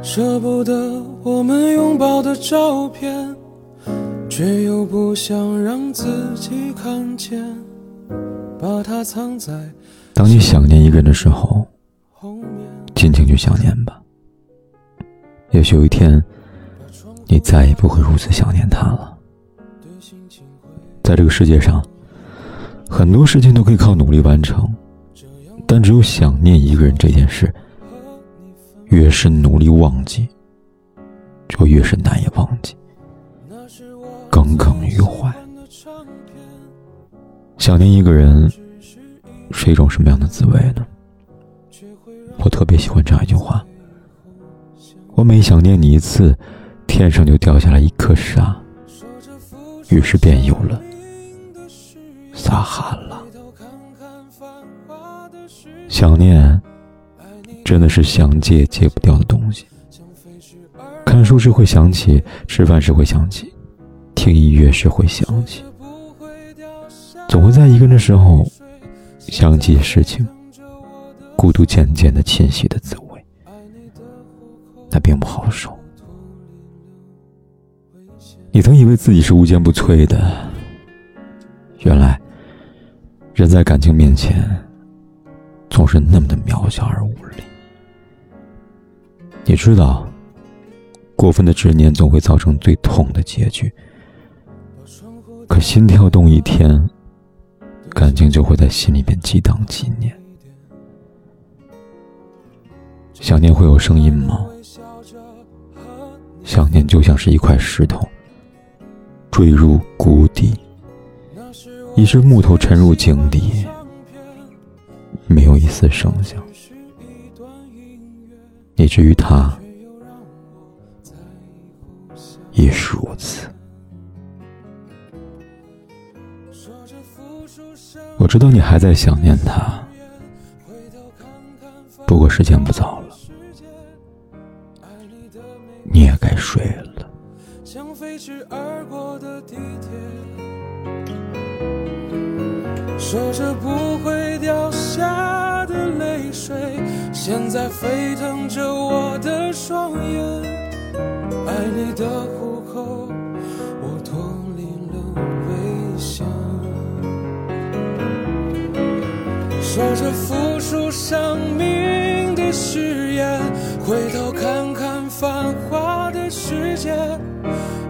舍不得我们拥抱的照片，却又不想让自己看见，把它藏在当你想念一个人的时候，尽情去想念吧。也许有一天，你再也不会如此想念他了。在这个世界上，很多事情都可以靠努力完成，但只有想念一个人这件事，越是努力忘记，就越是难以忘记，耿耿于怀。想念一个人是一种什么样的滋味呢？我特别喜欢这样一句话。我每想念你一次，天上就掉下来一颗沙，于是便有了撒哈拉。想念真的是想戒戒不掉的东西。看书时会想起，吃饭时会想起，听音乐时会想起，总会在一个人的时候想起事情，孤独渐渐的侵袭的滋味。那并不好受。你曾以为自己是无坚不摧的，原来人在感情面前总是那么的渺小而无力。你知道，过分的执念总会造成最痛的结局。可心跳动一天，感情就会在心里边激荡几年。想念会有声音吗？想念就像是一块石头，坠入谷底；一只木头沉入井底，没有一丝声响。以至于他也是如此。我知道你还在想念他，不过时间不早了。你也该睡了。像飞驰而过的地铁，说着不会掉，现在沸腾着我的双眼。爱你的虎口，我脱离了危险。说着付出生命的誓言，回头看看繁华的。世界，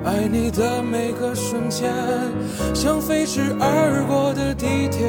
爱你的每个瞬间，像飞驰而过的地铁。